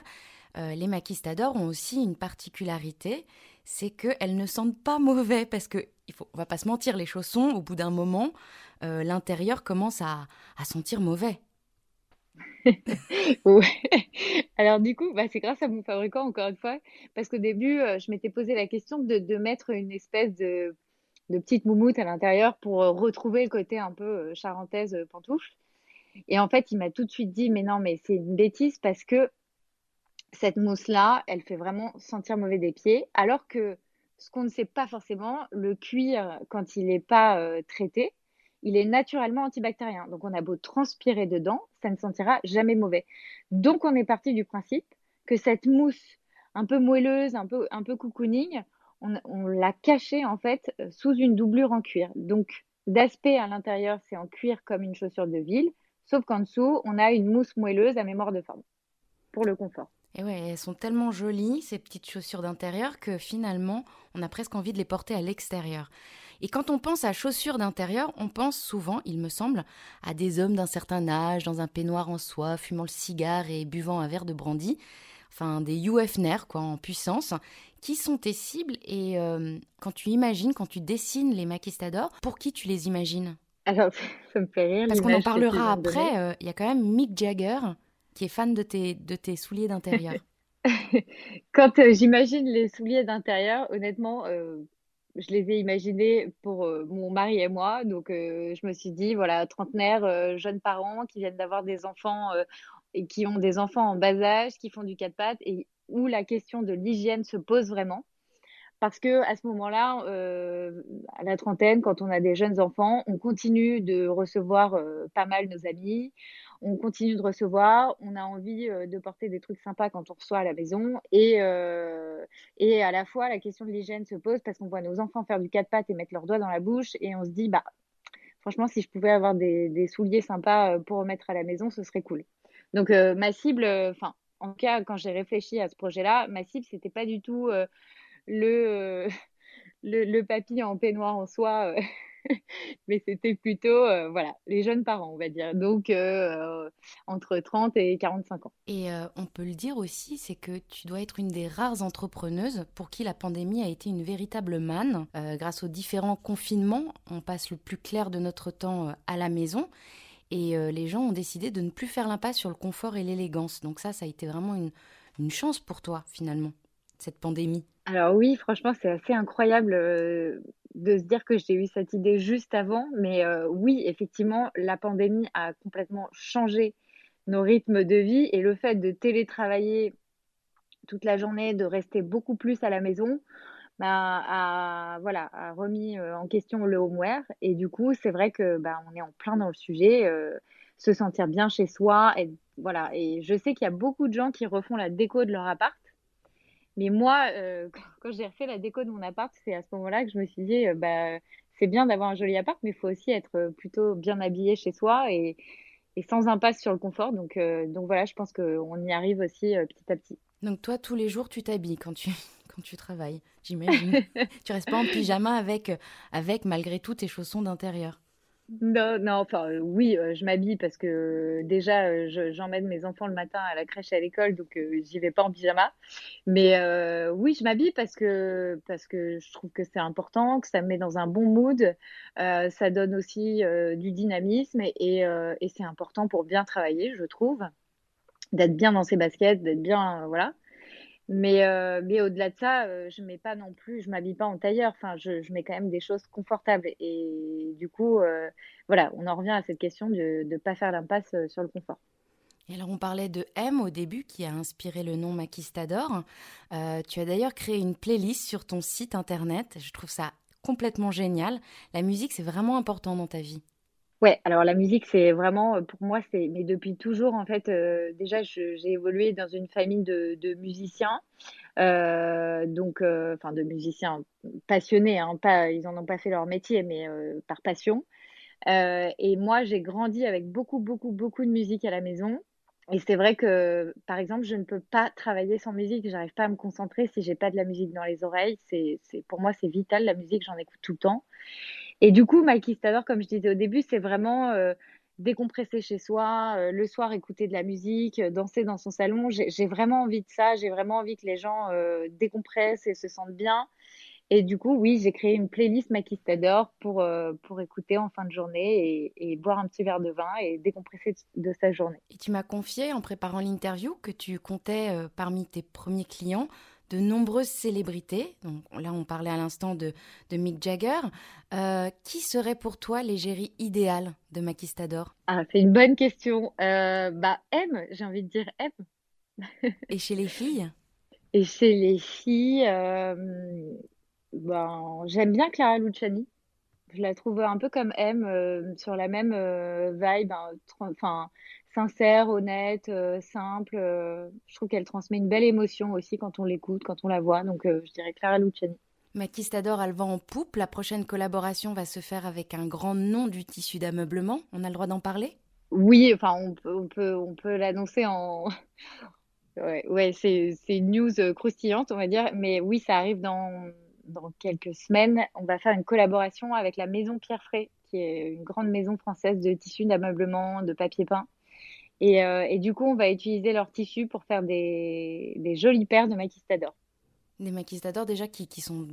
les maquistadors ont aussi une particularité, c'est qu'elles ne sentent pas mauvais parce que il va pas se mentir, les chaussons, au bout d'un moment, euh, l'intérieur commence à, sentir mauvais. (laughs) ouais. Alors du coup, bah, c'est grâce à mon fabricant, encore une fois, parce qu'au début, euh, je m'étais posé la question de, mettre une espèce de, petite moumoute à l'intérieur pour euh, retrouver le côté un peu charentaise pantoufle. Et en fait, il m'a tout de suite dit, mais non, mais c'est une bêtise parce que cette mousse-là, elle fait vraiment sentir mauvais des pieds, alors que ce qu'on ne sait pas forcément, le cuir, quand il n'est pas traité, il est naturellement antibactérien. Donc on a beau transpirer dedans, ça ne sentira jamais mauvais. Donc on est parti du principe que cette mousse un peu moelleuse, un peu, un peu cocooning, on, l'a cachée en fait sous une doublure en cuir. Donc d'aspect à l'intérieur, c'est en cuir comme une chaussure de ville, sauf qu'en dessous, on a une mousse moelleuse à mémoire de forme pour le confort. Et ouais, elles sont tellement jolies, ces petites chaussures d'intérieur, que finalement, on a presque envie de les porter à l'extérieur. Et quand on pense à chaussures d'intérieur, on pense souvent, il me semble, à des hommes d'un certain âge, dans un peignoir en soie, fumant le cigare et buvant un verre de brandy. Enfin, des UFNer, quoi, en puissance. Qui sont tes cibles Et euh, quand tu imagines, quand tu dessines les maquistadors, pour qui tu les imagines? Alors, (laughs) ça me fait rire. Parce qu'on en parlera après. Euh, il y a quand même Mick Jagger qui est fan de tes, de tes souliers d'intérieur. (laughs) (laughs) Quand euh, j'imagine les souliers d'intérieur, honnêtement, je les ai imaginés pour euh, mon mari et moi. Donc, euh, je me suis dit, voilà, trentenaire, euh, jeunes parents qui viennent d'avoir des enfants et qui ont des enfants en bas âge, qui font du quatre pattes et où la question de l'hygiène se pose vraiment. Parce que à ce moment-là, à la trentaine, quand on a des jeunes enfants, on continue de recevoir pas mal nos amis on continue de recevoir, on a envie euh, de porter des trucs sympas quand on reçoit à la maison et, euh, et à la fois la question de l'hygiène se pose parce qu'on voit nos enfants faire du quatre pattes et mettre leurs doigts dans la bouche et on se dit bah franchement si je pouvais avoir des, souliers sympas euh, pour remettre à la maison ce serait cool. Donc ma cible, enfin en cas, quand j'ai réfléchi à ce projet-là, ma cible, c'était pas du tout le, (laughs) le, le papy en peignoir en soie (laughs) mais c'était plutôt euh, voilà les jeunes parents on va dire. Donc euh, entre 30 et 45 ans. Et euh, on peut le dire aussi c'est que tu dois être une des rares entrepreneuses pour qui la pandémie a été une véritable manne. Grâce aux différents confinements on passe le plus clair de notre temps à la maison. Et les gens ont décidé de ne plus faire l'impasse sur le confort et l'élégance. Donc ça ça a été vraiment une, une chance pour toi finalement cette pandémie. Alors oui, franchement, c'est assez incroyable euh, de se dire que j'ai eu cette idée juste avant. Mais euh, oui, effectivement, la pandémie a complètement changé nos rythmes de vie et le fait de télétravailler toute la journée, de rester beaucoup plus à la maison, bah, a, voilà, a remis euh, en question le homeware. Et du coup, c'est vrai que bah, on est en plein dans le sujet, se sentir bien chez soi. Et, et je sais qu'il y a beaucoup de gens qui refont la déco de leur appart mais moi, euh, quand j'ai refait la déco de mon appart, c'est à ce moment-là que je me suis dit, euh, bah, c'est bien d'avoir un joli appart, mais il faut aussi être euh, plutôt bien habillé chez soi et, et sans impasse sur le confort. Donc, donc voilà, je pense qu'on y arrive aussi petit à petit. Donc toi, tous les jours, tu t'habilles quand tu, (laughs) quand tu travailles, j'imagine. (laughs) tu restes pas en pyjama avec, avec malgré tout tes chaussons d'intérieur. Non, non, enfin euh, oui, euh, je m'habille parce que euh, déjà j'emmène mes enfants le matin à la crèche et à l'école, donc j'y vais pas en pyjama. Mais oui, je m'habille parce que parce que je trouve que c'est important, que ça me met dans un bon mood, ça donne aussi du dynamisme et, et c'est important pour bien travailler, je trouve, d'être bien dans ses baskets, d'être bien, voilà. Mais, euh, mais au-delà de ça, euh, je mets pas non plus, je m'habille pas en tailleur. Enfin, je, je, mets quand même des choses confortables. Et du coup, euh, voilà, on en revient à cette question de ne pas faire l'impasse sur le confort. Et alors, on parlait de M au début, qui a inspiré le nom Maquistador. tu as d'ailleurs créé une playlist sur ton site internet. Je trouve ça complètement génial. La musique, c'est vraiment important dans ta vie. Ouais, alors la musique, c'est vraiment, euh, pour moi, c'est, mais depuis toujours, en fait, euh, déjà, j'ai évolué dans une famille de, musiciens, euh, donc, enfin, de musiciens passionnés, hein, pas, ils en ont pas fait leur métier, mais par passion. et moi, j'ai grandi avec beaucoup, beaucoup, beaucoup de musique à la maison. Et c'est vrai que, par exemple, je ne peux pas travailler sans musique. J'arrive pas à me concentrer si j'ai pas de la musique dans les oreilles. C'est, c'est, pour moi, c'est vital. La musique, j'en écoute tout le temps. Et du coup, Maquistador, comme je disais au début, c'est vraiment euh, décompresser chez soi, euh, le soir écouter de la musique, euh, danser dans son salon. J'ai vraiment envie de ça. J'ai vraiment envie que les gens décompressent et se sentent bien. Et du coup, oui, j'ai créé une playlist Maquistador pour, pour écouter en fin de journée et, boire un petit verre de vin et décompresser de sa journée. Et tu m'as confié en préparant l'interview que tu comptais parmi tes premiers clients de nombreuses célébrités. Donc, là, on parlait à l'instant de, de, Mick Jagger. Euh, qui serait pour toi l'égérie idéale de Maquistador? Ah, c'est une bonne question. Euh, bah, M, j'ai envie de dire M. (laughs) Et chez les filles? Et chez les filles, euh, ben, j'aime bien Clara Luciani. Je la trouve un peu comme M, sur la même vibe. Hein, enfin, sincère, honnête, euh, simple. Euh, je trouve qu'elle transmet une belle émotion aussi quand on l'écoute, quand on la voit. Donc, euh, je dirais Clara Luciani. Maquistador a le vent en poupe. La prochaine collaboration va se faire avec un grand nom du tissu d'ameublement. On a le droit d'en parler? Oui, enfin, on peut, on peut, on peut l'annoncer en. (laughs) ouais, ouais c'est une news croustillante, on va dire. Mais oui, ça arrive dans, dans quelques semaines. On va faire une collaboration avec la Maison Pierre Fray, qui est une grande maison française de tissu d'ameublement, de papier peint. Et, euh, et, du coup, on va utiliser leur tissu pour faire des, des jolies paires de maquistadors. Des maquistadors déjà qui, qui sont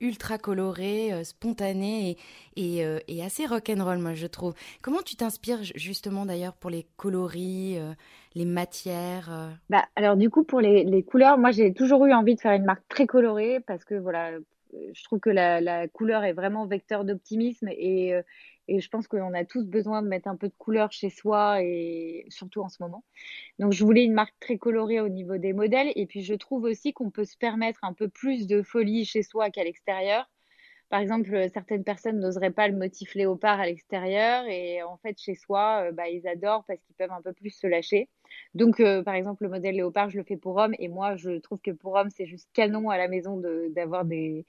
ultra colorés, euh, spontanés et, et, euh, et, assez rock'n'roll, moi je trouve. Comment tu t'inspires justement d'ailleurs pour les coloris, les matières bah, Alors du coup, pour les, les couleurs, moi j'ai toujours eu envie de faire une marque très colorée parce que voilà, je trouve que la, la couleur est vraiment vecteur d'optimisme et, et je pense qu'on a tous besoin de mettre un peu de couleur chez soi et surtout en ce moment. Donc je voulais une marque très colorée au niveau des modèles. Et puis je trouve aussi qu'on peut se permettre un peu plus de folie chez soi qu'à l'extérieur. Par exemple, certaines personnes n'oseraient pas le motif léopard à l'extérieur et en fait chez soi, euh, bah, ils adorent parce qu'ils peuvent un peu plus se lâcher. Donc euh, par exemple, le modèle léopard, je le fais pour homme et moi je trouve que pour homme c'est juste canon à la maison d'avoir des,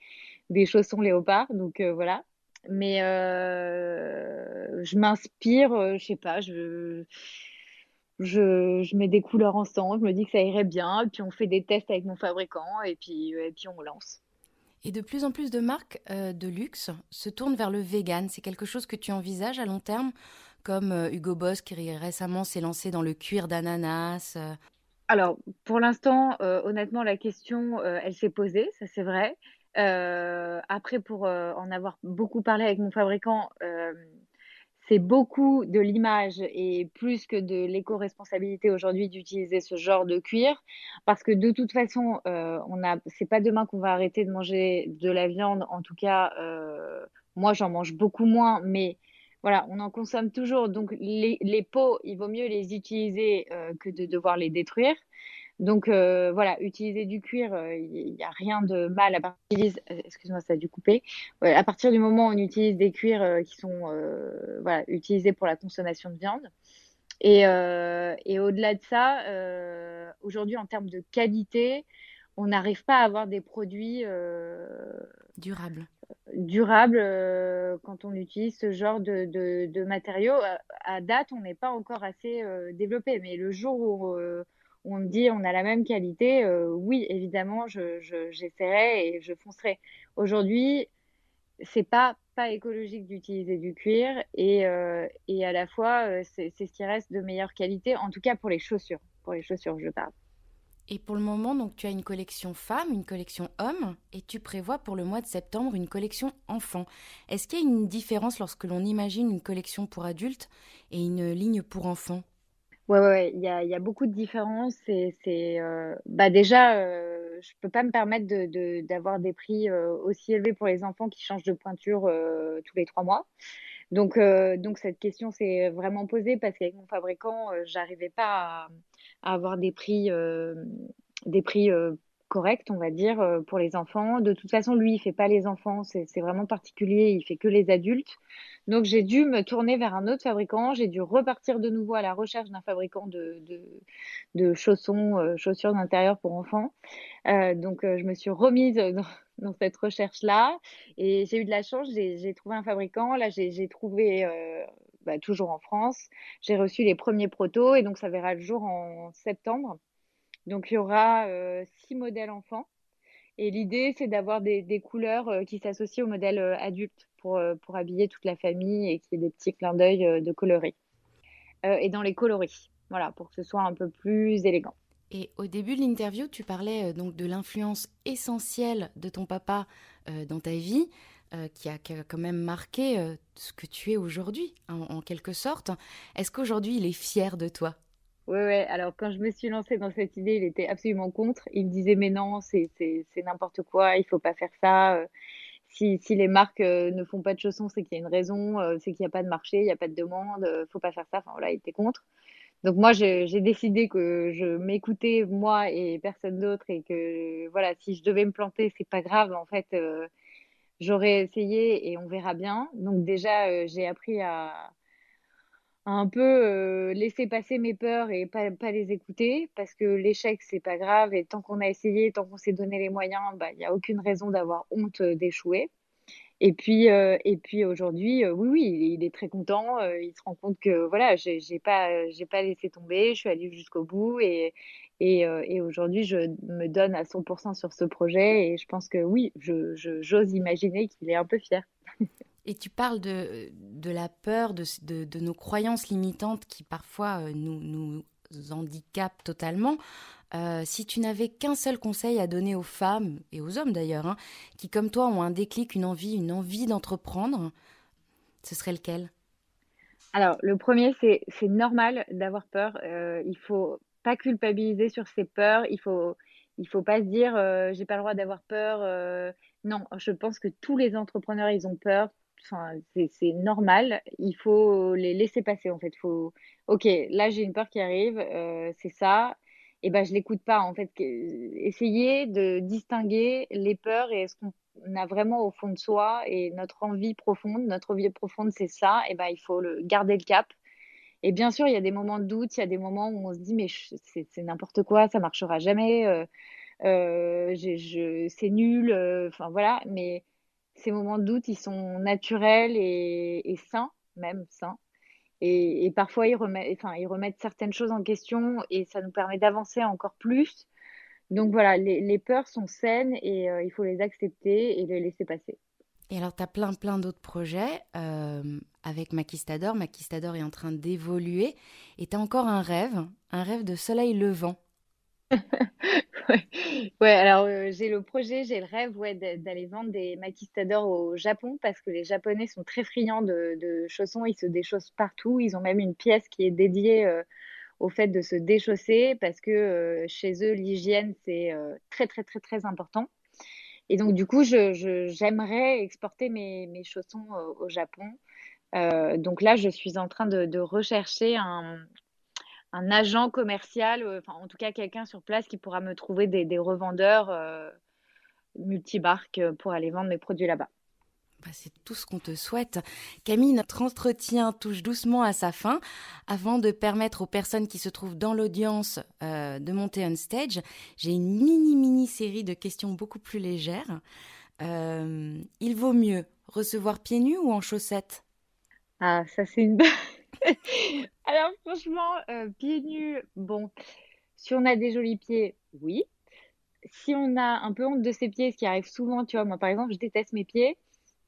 des chaussons léopard. Donc euh, voilà mais euh, je m'inspire, euh, je sais pas, je je, mets des couleurs ensemble, je me dis que ça irait bien, puis on fait des tests avec mon fabricant et puis, et puis on lance. Et de plus en plus de marques euh, de luxe se tournent vers le vegan. C'est quelque chose que tu envisages à long terme, comme euh, Hugo Boss qui récemment s'est lancé dans le cuir d'ananas. Euh? Alors, pour l'instant, honnêtement, la question, elle s'est posée, ça c'est vrai. Après, pour en avoir beaucoup parlé avec mon fabricant, c'est beaucoup de l'image et plus que de l'éco-responsabilité aujourd'hui d'utiliser ce genre de cuir parce que de toute façon euh, on a c'est pas demain qu'on va arrêter de manger de la viande. En tout cas euh, moi j'en mange beaucoup moins mais voilà on en consomme toujours. Donc les, les pots il vaut mieux les utiliser euh, que de devoir les détruire donc euh, voilà, utiliser du cuir, euh, il n'y a rien de mal à partir. Excuse-moi, ça a dû couper. à partir du moment où on utilise des cuirs euh, qui sont voilà utilisés pour la consommation de viande. Et, et au-delà de ça, aujourd'hui en termes de qualité, on n'arrive pas à avoir des produits durables. Durables quand on utilise ce genre de, de, de matériaux. À date, on n'est pas encore assez développé, mais le jour où on me dit on a la même qualité, euh, oui, évidemment, j'essaierai et je foncerai. Aujourd'hui, c'est pas pas écologique d'utiliser du cuir et, euh, et à la fois euh, c'est ce qui reste de meilleure qualité, en tout cas pour les chaussures. Pour les chaussures, je parle. Et pour le moment, donc tu as une collection femme, une collection homme, et tu prévois pour le mois de septembre une collection enfant. Est-ce qu'il y a une différence lorsque l'on imagine une collection pour adultes et une ligne pour enfants? Ouais, ouais, il y a, beaucoup de différences. Et c'est, euh, bah déjà, euh, je peux pas me permettre de, d'avoir des prix euh, aussi élevés pour les enfants qui changent de pointure euh, tous les trois mois. Donc, donc cette question s'est vraiment posée parce qu'avec mon fabricant, j'arrivais pas à, à, avoir des prix, des prix correct, on va dire, euh, pour les enfants. De toute façon, lui, il fait pas les enfants, c'est vraiment particulier, il fait que les adultes. Donc, j'ai dû me tourner vers un autre fabricant, j'ai dû repartir de nouveau à la recherche d'un fabricant de, de, de chaussons, euh, chaussures d'intérieur pour enfants. Euh, donc, je me suis remise dans, dans cette recherche-là et j'ai eu de la chance, j'ai trouvé un fabricant. Là, j'ai trouvé... Bah, toujours en France. J'ai reçu les premiers protos et donc ça verra le jour en septembre. Donc il y aura euh, six modèles enfants. Et l'idée, c'est d'avoir des, couleurs euh, qui s'associent au modèle euh, adulte pour, pour habiller toute la famille et qu'il y ait des petits clins d'œil de coloris. et dans les coloris, voilà, pour que ce soit un peu plus élégant. Et au début de l'interview, tu parlais donc de l'influence essentielle de ton papa dans ta vie, qui, a, quand même marqué ce que tu es aujourd'hui, en quelque sorte. Est-ce qu'aujourd'hui, il est fier de toi? Oui, ouais. Alors, quand je me suis lancée dans cette idée, il était absolument contre. Il me disait, mais non, c'est n'importe quoi, il faut pas faire ça. Euh, si, si les marques euh, ne font pas de chaussons, c'est qu'il y a une raison, euh, c'est qu'il n'y a pas de marché, il n'y a pas de demande, faut pas faire ça. Enfin, voilà, il était contre. Donc, moi, j'ai décidé que je m'écoutais, moi et personne d'autre, et que, voilà, si je devais me planter, c'est pas grave. En fait, j'aurais essayé et on verra bien. Donc, déjà, j'ai appris à un peu euh, laisser passer mes peurs et pas, pas les écouter parce que l'échec c'est pas grave et tant qu'on a essayé, tant qu'on s'est donné les moyens, bah il n'y a aucune raison d'avoir honte euh, d'échouer. Et puis euh, puis aujourd'hui, oui oui, il est très content, il se rend compte que voilà, j'ai pas pas laissé tomber, je suis allée jusqu'au bout et et, et aujourd'hui je me donne à 100% sur ce projet et je pense que oui, je j'ose imaginer qu'il est un peu fier. (laughs) Et tu parles de, de la peur, de, de, nos croyances limitantes qui parfois euh, nous, nous handicapent totalement. Euh, si tu n'avais qu'un seul conseil à donner aux femmes, et aux hommes d'ailleurs, hein, qui comme toi ont un déclic, une envie, une envie d'entreprendre, ce serait lequel? Alors, le premier, c'est normal d'avoir peur. Euh, il faut pas culpabiliser sur ses peurs. Il faut, il faut pas se dire, euh, j'ai pas le droit d'avoir peur. non, je pense que tous les entrepreneurs, ils ont peur c'est normal. Il faut les laisser passer en fait. Faut, ok, là j'ai une peur qui arrive, euh, c'est ça. Et ben je l'écoute pas en fait. Essayer de distinguer les peurs et ce qu'on a vraiment au fond de soi et notre envie profonde. Notre envie profonde c'est ça. Et ben il faut garder le cap. Et bien sûr il y a des moments de doute, il y a des moments où on se dit mais c'est n'importe quoi, ça marchera jamais. Euh, euh, c'est nul. Enfin voilà, mais ces moments de doute, ils sont naturels et, sains, même sains. Et, parfois, ils remettent, certaines choses en question et ça nous permet d'avancer encore plus. Donc voilà, les, peurs sont saines et il faut les accepter et les laisser passer. Et alors, tu as plein, plein d'autres projets avec Maquistador. Maquistador est en train d'évoluer. Et tu as encore un rêve, un rêve de soleil levant. Ouais. alors euh, j'ai le projet, j'ai le rêve ouais, d'aller vendre des maquistadors au Japon parce que les Japonais sont très friands de, chaussons, ils se déchaussent partout. Ils ont même une pièce qui est dédiée euh, au fait de se déchausser parce que euh, chez eux, l'hygiène, c'est très, très, très, très important. Et donc, du coup, j'aimerais exporter mes, mes chaussons au Japon. donc là, je suis en train de rechercher un, un agent commercial, euh, enfin en tout cas quelqu'un sur place qui pourra me trouver des, revendeurs euh, multibarques euh, pour aller vendre mes produits là-bas. Bah, c'est tout ce qu'on te souhaite. Camille, notre entretien touche doucement à sa fin. Avant de permettre aux personnes qui se trouvent dans l'audience de monter on stage, j'ai une mini mini série de questions beaucoup plus légères. il vaut mieux recevoir pieds nus ou en chaussettes? Ah, ça c'est une (laughs) Alors franchement, euh, pieds nus, bon, si on a des jolis pieds, oui. Si on a un peu honte de ses pieds, ce qui arrive souvent, tu vois, moi par exemple, je déteste mes pieds,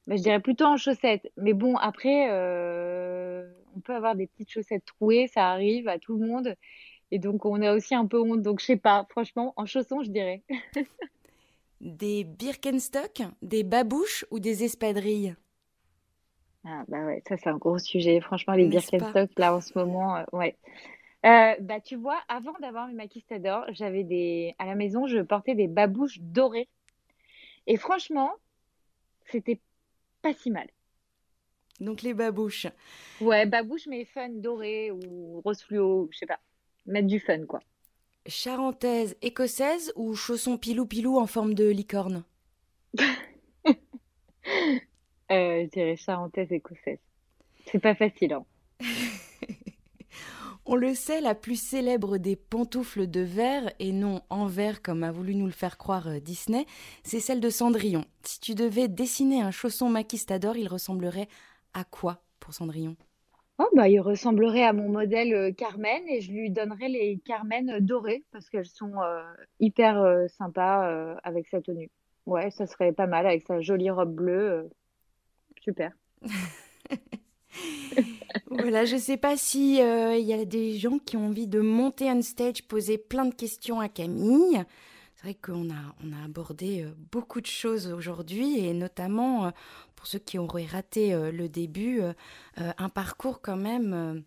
je dirais plutôt en chaussettes. Mais bon, après, euh, on peut avoir des petites chaussettes trouées, ça arrive à tout le monde. Et donc on a aussi un peu honte, donc je sais pas, franchement, en chaussons, je dirais. (laughs) des Birkenstock, des babouches ou des espadrilles? Ah, bah ouais, ça c'est un gros sujet. Franchement, les Birkenstock, là en ce moment, euh, ouais. Euh, bah tu vois, avant d'avoir mes maquistadors, j'avais des à la maison, je portais des babouches dorées. Et franchement, c'était pas si mal. Donc les babouches. Ouais, babouches mais fun dorées ou rose fluo, je sais pas. Mettre du fun quoi. Charentaise, écossaise ou chaussons pilou pilou en forme de licorne? (laughs) je dirais charentaise écossaise. C'est pas facile. Hein. (laughs) On le sait, la plus célèbre des pantoufles de verre, et non en verre comme a voulu nous le faire croire euh, Disney, c'est celle de Cendrillon. Si tu devais dessiner un chausson maquistador, il ressemblerait à quoi pour Cendrillon? Oh bah, il ressemblerait à mon modèle euh, Carmen et je lui donnerais les Carmen dorées parce qu'elles sont hyper sympas avec sa tenue. Ouais, ça serait pas mal avec sa jolie robe bleue. Super. (laughs) voilà, je ne sais pas si euh, il y a des gens qui ont envie de monter on stage, poser plein de questions à Camille. C'est vrai qu'on a, on a abordé euh, beaucoup de choses aujourd'hui et notamment euh, pour ceux qui auraient raté le début, un parcours quand même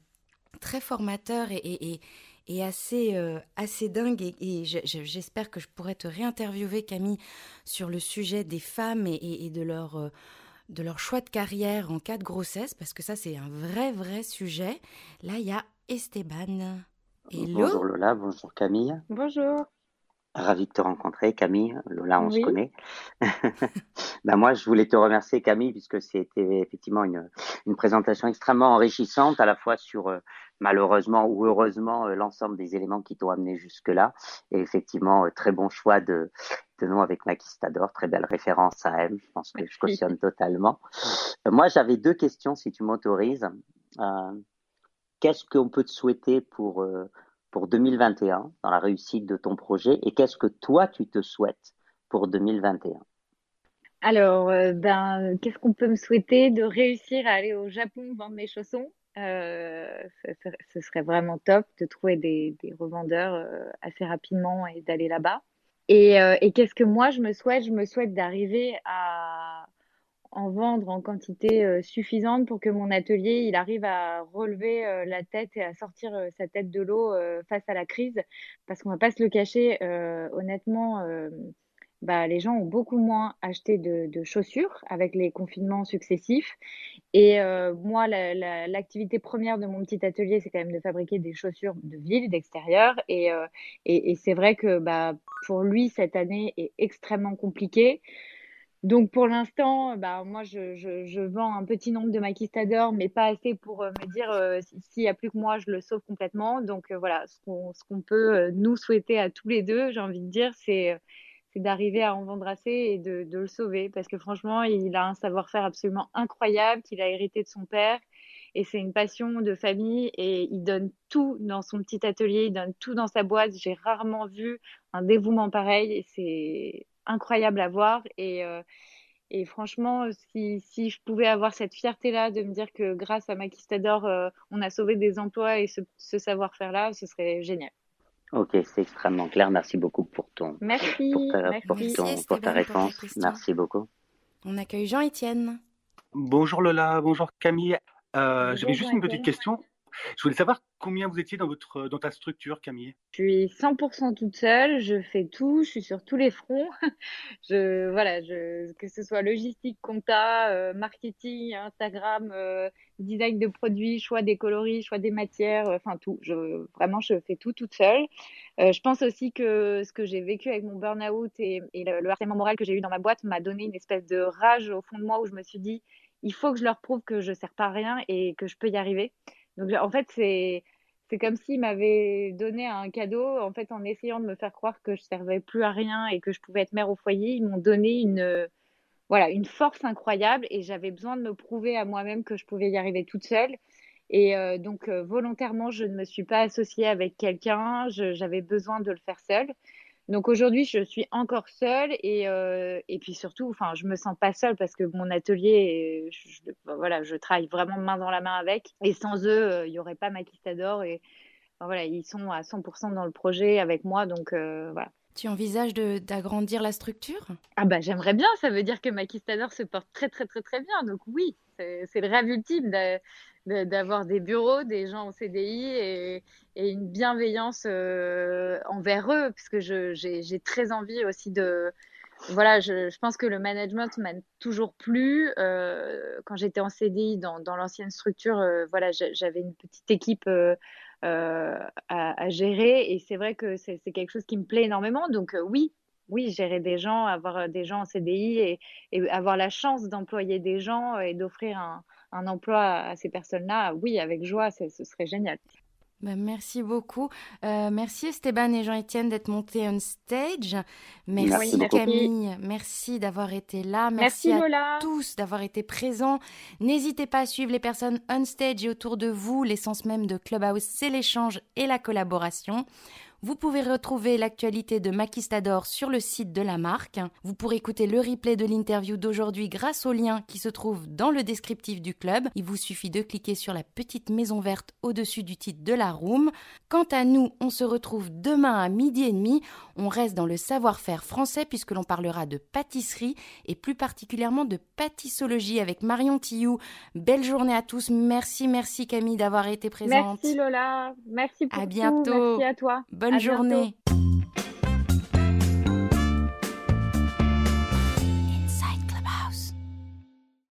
très formateur et, et, assez, assez dingue. Et, j'espère que je pourrai te réinterviewer, Camille, sur le sujet des femmes et, de leur de leur choix de carrière en cas de grossesse, parce que ça c'est un vrai vrai sujet. Là, il y a Esteban. Bonjour Lola, bonjour Camille. Bonjour. Ravi de te rencontrer, Camille. Lola, on se connaît. (laughs) ben moi, je voulais te remercier, Camille, puisque c'était effectivement une, une, présentation extrêmement enrichissante, à la fois sur euh, malheureusement ou heureusement euh, l'ensemble des éléments qui t'ont amené jusque-là. Et effectivement, euh, très bon choix de, de nom avec Maquistador, très belle référence à elle. Je pense que je cautionne (laughs) totalement. moi, j'avais deux questions, si tu m'autorises. Qu'est-ce qu'on peut te souhaiter pour pour 2021 dans la réussite de ton projet? Et qu'est-ce que toi tu te souhaites pour 2021 Alors, euh, ben, qu'est-ce qu'on peut me souhaiter? De réussir à aller au Japon vendre mes chaussons euh, ce, serait vraiment top de trouver des, revendeurs euh, assez rapidement et d'aller là-bas. Et, et qu'est-ce que moi je me souhaite? Je me souhaite d'arriver à en vendre en quantité euh, suffisante pour que mon atelier il arrive à relever euh, la tête et à sortir euh, sa tête de l'eau face à la crise parce qu'on va pas se le cacher honnêtement bah, les gens ont beaucoup moins acheté de, chaussures avec les confinements successifs. Et moi, l'activité première de mon petit atelier, c'est quand même de fabriquer des chaussures de ville, d'extérieur. Et, et, et c'est vrai que bah, pour lui, cette année est extrêmement compliquée. Donc pour l'instant, bah, moi je, je, vends un petit nombre de maquistadors, mais pas assez pour euh, me dire euh, s'il n'y a plus que moi, je le sauve complètement. Donc euh, voilà, ce qu'on ce qu'on peut nous souhaiter à tous les deux, j'ai envie de dire, c'est d'arriver à en vendre assez et de, le sauver. Parce que franchement, il a un savoir-faire absolument incroyable qu'il a hérité de son père. et c'est une passion de famille et il donne tout dans son petit atelier, il donne tout dans sa boîte. J'ai rarement vu un dévouement pareil c'est incroyable à voir et euh, et franchement, si, si je pouvais avoir cette fierté-là de me dire que grâce à Maquistador, euh, on a sauvé des emplois et ce, savoir-faire-là, ce serait génial. Ok, c'est extrêmement clair. Merci beaucoup pour ton, merci, pour ta, pour ta réponse. Merci beaucoup. On accueille Jean-Étienne. Bonjour Lola, bonjour Camille. Euh, J'avais juste une petite question. Je voulais savoir combien vous étiez dans votre dans ta structure, Camille. Je suis 100% toute seule. Je fais tout. Je suis sur tous les fronts. (laughs) Voilà, que ce soit logistique, compta, euh, marketing, Instagram, euh, design de produits, choix des coloris, choix des matières, euh, enfin tout. Vraiment, je fais tout toute seule. je pense aussi que ce que j'ai vécu avec mon burn-out et, le, le harcèlement moral que j'ai eu dans ma boîte m'a donné une espèce de rage au fond de moi où je me suis dit il faut que je leur prouve que je sers pas à rien et que je peux y arriver. Donc en fait, c'est c'est comme s'ils m'avaient donné un cadeau en fait en essayant de me faire croire que je servais plus à rien et que je pouvais être mère au foyer, ils m'ont donné une voilà, une force incroyable et j'avais besoin de me prouver à moi-même que je pouvais y arriver toute seule. Et euh, donc volontairement, je ne me suis pas associée avec quelqu'un, j'avais besoin de le faire seule. Donc aujourd'hui, je suis encore seule et, euh, et puis surtout, enfin, je me sens pas seule parce que mon atelier, je, voilà, je travaille vraiment main dans la main avec. Et sans eux, euh, il y aurait pas Maquistador et voilà, ils sont à 100% dans le projet avec moi, donc euh, voilà. Tu envisages d'agrandir la structure? Ah bah j'aimerais bien, ça veut dire que Maquistador se porte très très très bien, donc oui, c'est le rêve ultime d'avoir des bureaux, des gens en CDI et, une bienveillance euh, envers eux, parce que j'ai très envie aussi de... Voilà, je, pense que le management m'a toujours plu. Euh, quand j'étais en CDI dans, l'ancienne structure, euh, voilà, j'avais une petite équipe à, à, gérer et c'est vrai que c'est quelque chose qui me plaît énormément. Donc oui, oui, gérer des gens, avoir des gens en CDI et, avoir la chance d'employer des gens et d'offrir un, un emploi à ces personnes-là, oui, avec joie, ce serait génial. Bah, merci beaucoup. Euh, merci Esteban et Jean-Etienne d'être montés on stage. Merci, Camille. Merci d'avoir été là. Merci, à tous d'avoir été présents. N'hésitez pas à suivre les personnes on stage et autour de vous. L'essence même de Clubhouse, c'est l'échange et la collaboration. Vous pouvez retrouver l'actualité de Maquistador sur le site de la marque. Vous pourrez écouter le replay de l'interview d'aujourd'hui grâce au lien qui se trouve dans le descriptif du club. Il vous suffit de cliquer sur la petite maison verte au-dessus du titre de la room. Quant à nous, on se retrouve demain à midi et demi. On reste dans le savoir-faire français puisque l'on parlera de pâtisserie et plus particulièrement de pâtissologie avec Marion Tillou. Belle journée à tous. Merci, merci Camille d'avoir été présente. Merci Lola. Merci pour à bientôt. Merci à toi. Bonne bonne journée.